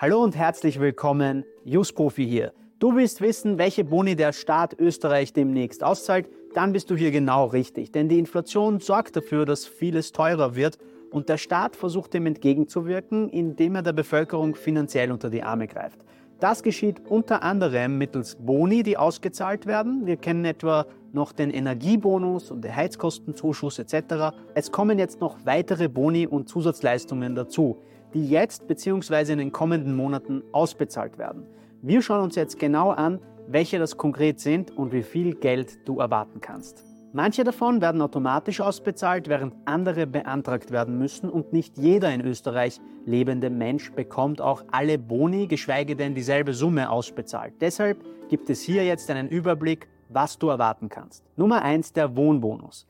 Hallo und herzlich willkommen, Profi hier. Du willst wissen, welche Boni der Staat Österreich demnächst auszahlt, dann bist du hier genau richtig. Denn die Inflation sorgt dafür, dass vieles teurer wird und der Staat versucht dem entgegenzuwirken, indem er der Bevölkerung finanziell unter die Arme greift. Das geschieht unter anderem mittels Boni, die ausgezahlt werden. Wir kennen etwa noch den Energiebonus und den Heizkostenzuschuss etc. Es kommen jetzt noch weitere Boni und Zusatzleistungen dazu, die jetzt bzw. in den kommenden Monaten ausbezahlt werden. Wir schauen uns jetzt genau an, welche das konkret sind und wie viel Geld du erwarten kannst. Manche davon werden automatisch ausbezahlt, während andere beantragt werden müssen und nicht jeder in Österreich lebende Mensch bekommt auch alle Boni, geschweige denn dieselbe Summe ausbezahlt. Deshalb gibt es hier jetzt einen Überblick, was du erwarten kannst. Nummer 1 der Wohnbonus.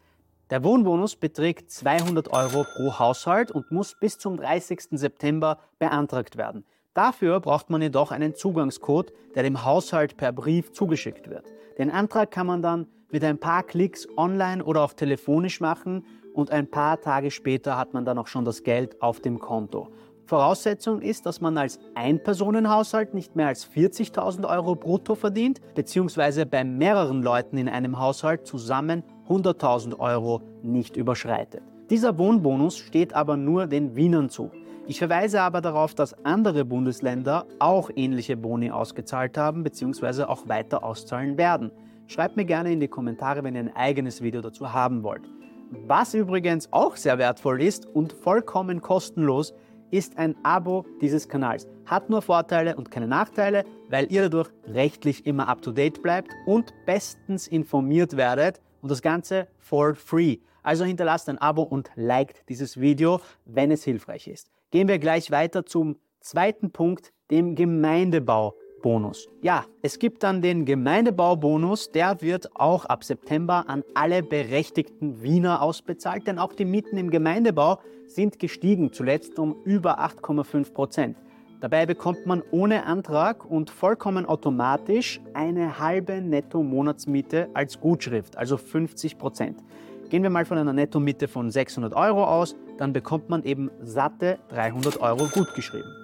Der Wohnbonus beträgt 200 Euro pro Haushalt und muss bis zum 30. September beantragt werden. Dafür braucht man jedoch einen Zugangscode, der dem Haushalt per Brief zugeschickt wird. Den Antrag kann man dann mit ein paar Klicks online oder auch telefonisch machen und ein paar Tage später hat man dann auch schon das Geld auf dem Konto. Voraussetzung ist, dass man als Einpersonenhaushalt nicht mehr als 40.000 Euro brutto verdient, beziehungsweise bei mehreren Leuten in einem Haushalt zusammen 100.000 Euro nicht überschreitet. Dieser Wohnbonus steht aber nur den Wienern zu. Ich verweise aber darauf, dass andere Bundesländer auch ähnliche Boni ausgezahlt haben bzw. auch weiter auszahlen werden. Schreibt mir gerne in die Kommentare, wenn ihr ein eigenes Video dazu haben wollt. Was übrigens auch sehr wertvoll ist und vollkommen kostenlos, ist ein Abo dieses Kanals. Hat nur Vorteile und keine Nachteile, weil ihr dadurch rechtlich immer up-to-date bleibt und bestens informiert werdet und das Ganze for free. Also hinterlasst ein Abo und liked dieses Video, wenn es hilfreich ist. Gehen wir gleich weiter zum zweiten Punkt, dem Gemeindebau. Bonus. Ja, es gibt dann den Gemeindebaubonus, der wird auch ab September an alle berechtigten Wiener ausbezahlt, denn auch die Mieten im Gemeindebau sind gestiegen, zuletzt um über 8,5 Prozent. Dabei bekommt man ohne Antrag und vollkommen automatisch eine halbe Netto-Monatsmiete als Gutschrift, also 50 Prozent. Gehen wir mal von einer Netto-Miete von 600 Euro aus, dann bekommt man eben satte 300 Euro gutgeschrieben.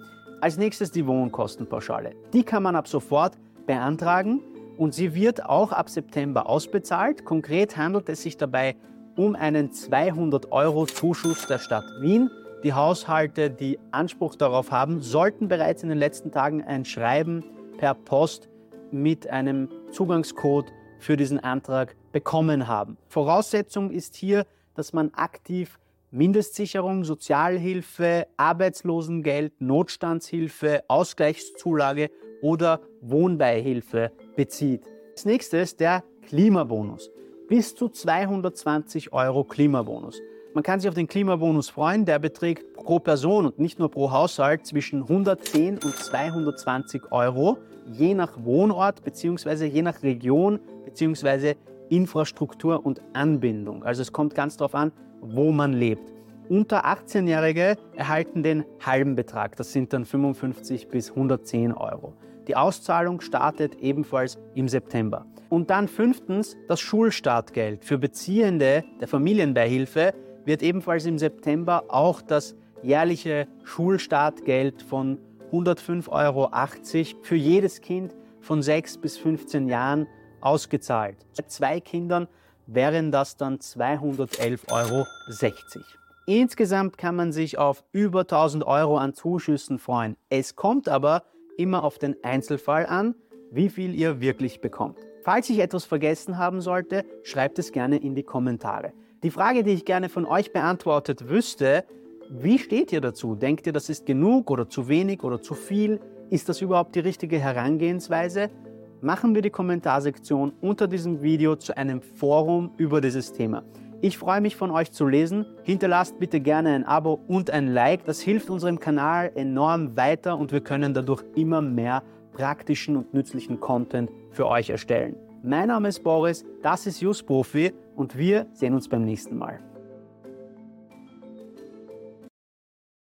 Als nächstes die Wohnkostenpauschale. Die kann man ab sofort beantragen und sie wird auch ab September ausbezahlt. Konkret handelt es sich dabei um einen 200 Euro Zuschuss der Stadt Wien. Die Haushalte, die Anspruch darauf haben, sollten bereits in den letzten Tagen ein Schreiben per Post mit einem Zugangscode für diesen Antrag bekommen haben. Voraussetzung ist hier, dass man aktiv Mindestsicherung, Sozialhilfe, Arbeitslosengeld, Notstandshilfe, Ausgleichszulage oder Wohnbeihilfe bezieht. Als nächstes der Klimabonus. Bis zu 220 Euro Klimabonus. Man kann sich auf den Klimabonus freuen, der beträgt pro Person und nicht nur pro Haushalt zwischen 110 und 220 Euro, je nach Wohnort bzw. je nach Region bzw. Infrastruktur und Anbindung. Also es kommt ganz darauf an, wo man lebt. Unter 18-Jährige erhalten den halben Betrag, das sind dann 55 bis 110 Euro. Die Auszahlung startet ebenfalls im September. Und dann fünftens, das Schulstartgeld. Für Beziehende der Familienbeihilfe wird ebenfalls im September auch das jährliche Schulstartgeld von 105,80 Euro für jedes Kind von 6 bis 15 Jahren ausgezahlt. Bei zwei Kindern wären das dann 211,60 Euro. Insgesamt kann man sich auf über 1000 Euro an Zuschüssen freuen. Es kommt aber immer auf den Einzelfall an, wie viel ihr wirklich bekommt. Falls ich etwas vergessen haben sollte, schreibt es gerne in die Kommentare. Die Frage, die ich gerne von euch beantwortet wüsste, wie steht ihr dazu? Denkt ihr, das ist genug oder zu wenig oder zu viel? Ist das überhaupt die richtige Herangehensweise? machen wir die Kommentarsektion unter diesem Video zu einem Forum über dieses Thema. Ich freue mich von euch zu lesen. Hinterlasst bitte gerne ein Abo und ein Like. Das hilft unserem Kanal enorm weiter und wir können dadurch immer mehr praktischen und nützlichen Content für euch erstellen. Mein Name ist Boris, das ist Just Profi und wir sehen uns beim nächsten Mal.